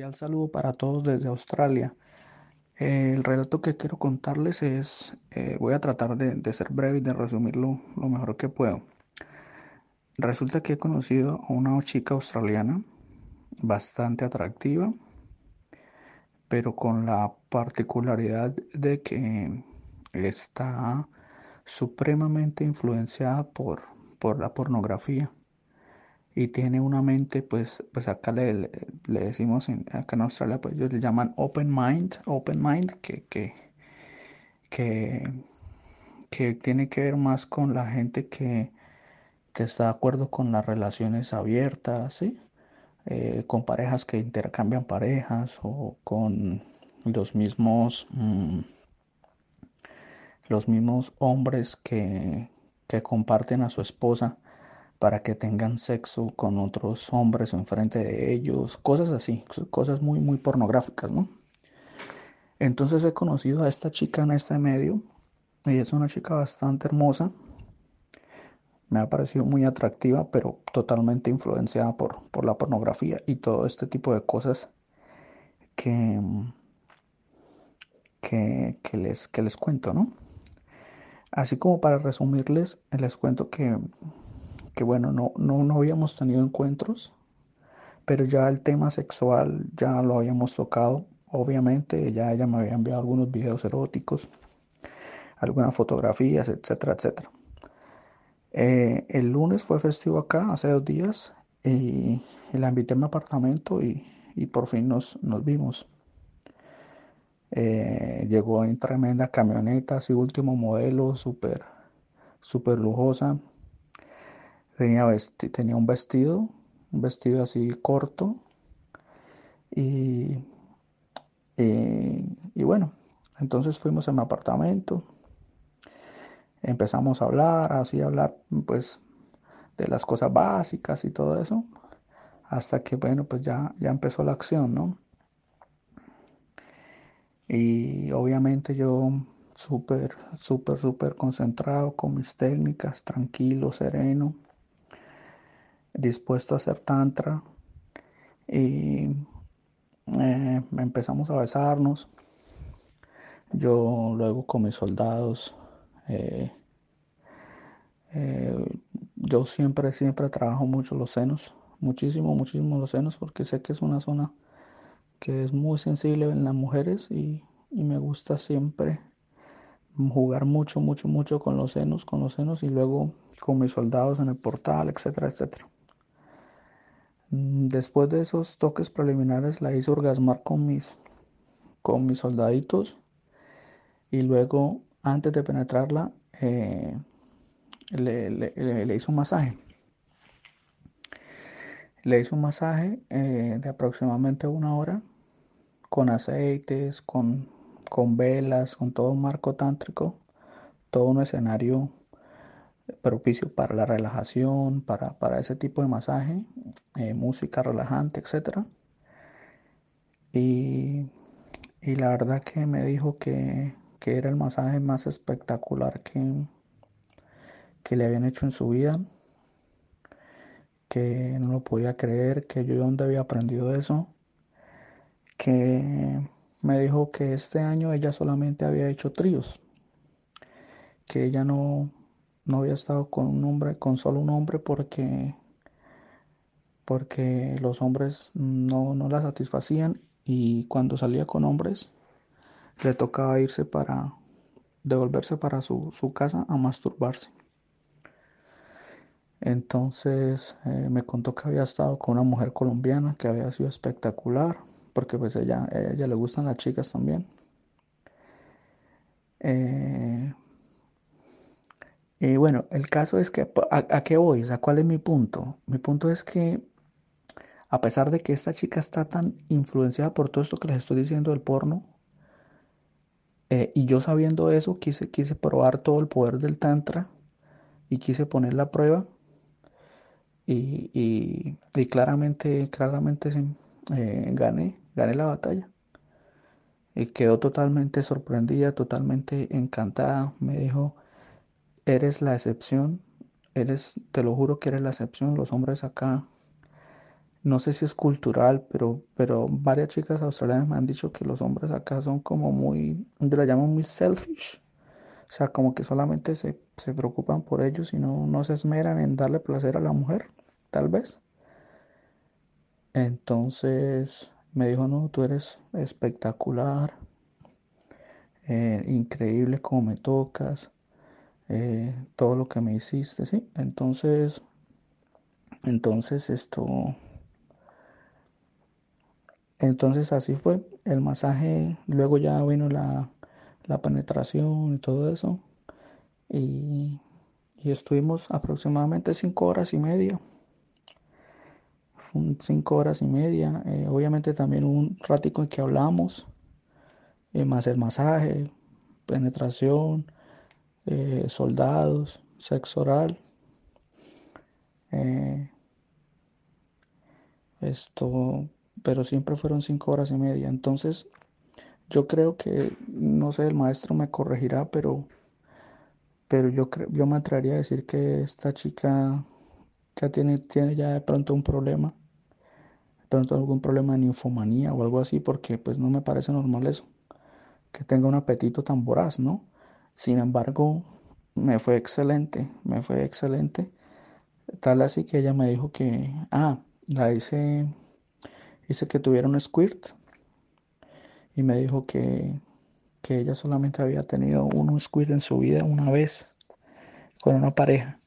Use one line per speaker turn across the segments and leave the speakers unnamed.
Cordial saludo para todos desde Australia. Eh, el relato que quiero contarles es, eh, voy a tratar de, ser breve y de resumirlo lo mejor que puedo. Resulta que he conocido a una chica australiana bastante atractiva, pero con la particularidad de que está supremamente influenciada por, por la pornografía y tiene una mente, pues, pues acá le, le, decimos, acá en Australia, pues ellos le llaman open mind, open mind, que, que, que, que tiene que ver más con la gente que, que está de acuerdo con las relaciones abiertas, ¿sí? Eh, con parejas que intercambian parejas o con los mismos, mm, los mismos hombres que, que comparten a su esposa para que tengan sexo con otros hombres enfrente de ellos, cosas así, cosas muy, muy pornográficas, ¿no? Entonces he conocido a esta chica en este medio, ella es una chica bastante hermosa, me ha parecido muy atractiva, pero totalmente influenciada por, por la pornografía y todo este tipo de cosas que, que, que, les, que les cuento, ¿no? Así como para resumirles, les cuento que que bueno, no, no, no habíamos tenido encuentros, pero ya el tema sexual ya lo habíamos tocado. Obviamente, ya ella me había enviado algunos videos eróticos, algunas fotografías, etcétera, etcétera. Eh, el lunes fue festivo acá, hace dos días, y, la invité a mi apartamento y, por fin nos, nos vimos. Eh, llegó en tremenda camioneta, así último modelo, súper, súper lujosa. Tenía, un vestido, un vestido así corto. Y, y, bueno, entonces fuimos a mi apartamento. Empezamos a hablar, así a hablar pues de las cosas básicas y todo eso. Hasta que bueno, pues ya, ya empezó la acción, ¿no? Y obviamente yo súper, súper, súper concentrado con mis técnicas, tranquilo, sereno dispuesto a hacer tantra y eh, empezamos a besarnos. Yo luego con mis soldados, eh, eh, yo siempre, siempre trabajo mucho los senos, muchísimo, muchísimo los senos, porque sé que es una zona que es muy sensible en las mujeres y, y me gusta siempre jugar mucho, mucho, mucho con los senos, con los senos y luego con mis soldados en el portal, etcétera, etcétera. Mm, después de esos toques preliminares la hice orgasmar con mis, con mis soldaditos y luego antes de penetrarla eh, le, le, hice un masaje. Le hice un masaje eh, de aproximadamente una hora con aceites, con, con velas, con todo un marco tántrico, todo un escenario propicio para la relajación, para, ese tipo de masaje, eh, música relajante, etc. Y, la verdad que me dijo que, era el masaje más espectacular que, que le habían hecho en su vida, que no lo podía creer, que yo donde había aprendido eso, que me dijo que este año ella solamente había hecho tríos, que ella no, no había estado con un hombre, con solo un hombre porque porque los hombres no, no la satisfacían y cuando salía con hombres le tocaba irse para devolverse para su, casa a masturbarse. Entonces eh, me contó que había estado con una mujer colombiana que había sido espectacular, porque pues ella, ella le gustan las chicas también. Eh, y bueno, el caso es que, ¿a, qué voy? O sea, ¿cuál es mi punto? Mi punto es que a pesar de que esta chica está tan influenciada por todo esto que les estoy diciendo del porno, eh, y yo sabiendo eso, quise, quise probar todo el poder del tantra y quise poner la prueba. Y, claramente, claramente eh, gané, gané la batalla. Y quedó totalmente sorprendida, totalmente encantada. Me dijo, eres la excepción, eres, te lo juro que eres la excepción. Los hombres acá no sé si es cultural, pero, pero varias chicas australianas me han dicho que los hombres acá son como muy, la llaman muy selfish. O sea, como que solamente se, preocupan por ellos y no, no se esmeran en darle placer a la mujer, tal vez. Entonces me dijo, no, tú eres espectacular, eh, increíble como me tocas, eh, todo lo que me hiciste, ¿sí? Entonces, entonces esto entonces así fue el masaje, luego ya vino la, penetración y todo eso. Y, estuvimos aproximadamente cinco horas y media. cinco horas y media. Eh, obviamente también un ratico en que hablamos, eh, más el masaje, penetración, eh, soldados, sexo oral. esto pero siempre fueron cinco horas y media. Entonces, yo creo que, no sé, el maestro me corregirá, pero, pero yo, yo me atrevería a decir que esta chica ya tiene, tiene ya de pronto un problema, de pronto algún problema de ninfomanía o algo así, porque pues no me parece normal eso, que tenga un apetito tan voraz, ¿no? Sin embargo, me fue excelente, me fue excelente. Tal así que ella me dijo que, ah, la hice Dice que tuvieron un squirt y me dijo que, ella solamente había tenido un squirt en su vida una vez con una pareja,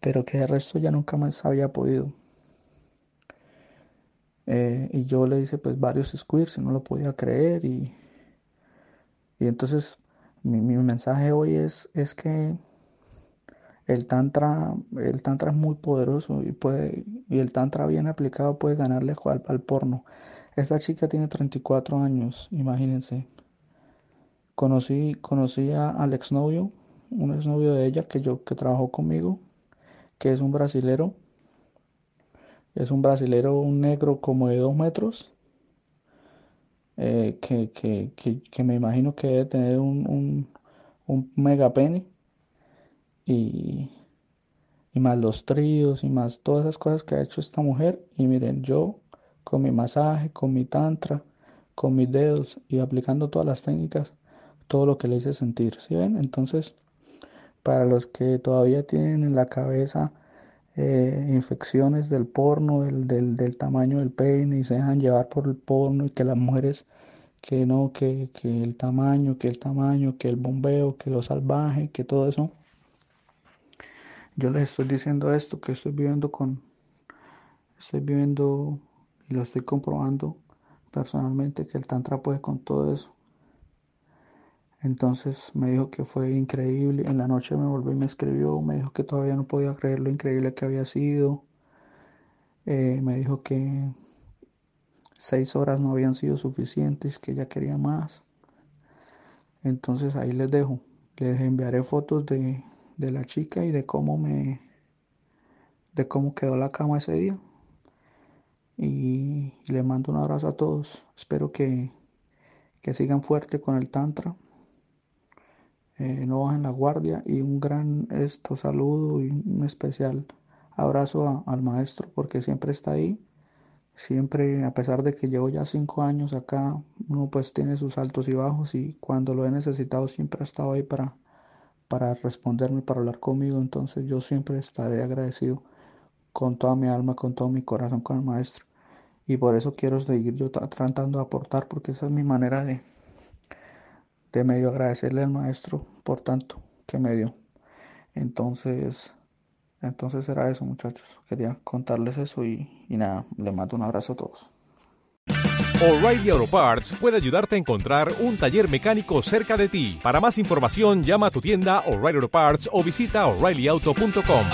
pero que el resto ya nunca más había podido. Eh, y yo le hice pues varios squirts y no lo podía creer y, y entonces mi, mi, mensaje hoy es, es que el tantra, el tantra es muy poderoso y puede y el tantra bien aplicado puede ganarle al, al porno. Esta chica tiene 34 años, imagínense. Conocí, conocí al exnovio, un exnovio de ella que yo que trabajó conmigo, que es un brasilero. Es un brasilero, un negro como de dos metros. Eh, que, que, que, me imagino que debe tener un, un, un mega pene y, más los tríos y más todas esas cosas que ha hecho esta mujer. Y miren, yo con mi masaje, con mi tantra, con mis dedos y aplicando todas las técnicas, todo lo que le hice sentir, ¿sí ven? Entonces, para los que todavía tienen en la cabeza eh, infecciones del porno, del, del, tamaño del peine y se dejan llevar por el porno y que las mujeres que no, que, que el tamaño, que el tamaño, que el bombeo, que lo salvaje, que todo eso yo les estoy diciendo esto que estoy viviendo con, estoy viviendo y lo estoy comprobando personalmente que el tantra puede con todo eso. Entonces me dijo que fue increíble. En la noche me volvió y me escribió. Me dijo que todavía no podía creer lo increíble que había sido. Eh, me dijo que seis horas no habían sido suficientes, que ella quería más. Entonces ahí les dejo. Les enviaré fotos de, de la chica y de cómo me de cómo quedó la cama ese día y, le mando un abrazo a todos espero que, que sigan fuerte con el tantra eh, no bajen la guardia y un gran esto saludo y un especial abrazo al maestro porque siempre está ahí siempre a pesar de que llevo ya cinco años acá uno pues tiene sus altos y bajos y cuando lo he necesitado siempre ha estado ahí para para responderme, para hablar conmigo. Entonces yo siempre estaré agradecido con toda mi alma, con todo mi corazón con el maestro. Y por eso quiero seguir yo tratando de aportar, porque esa es mi manera de, de medio agradecerle al maestro por tanto que me dio. Entonces, entonces era eso muchachos. Quería contarles eso y, y nada, le mando un abrazo a todos.
O'Reilly Auto Parts puede ayudarte a encontrar un taller mecánico cerca de ti. Para más información, llama a tu tienda O'Reilly Auto Parts o visita oreillyauto.com.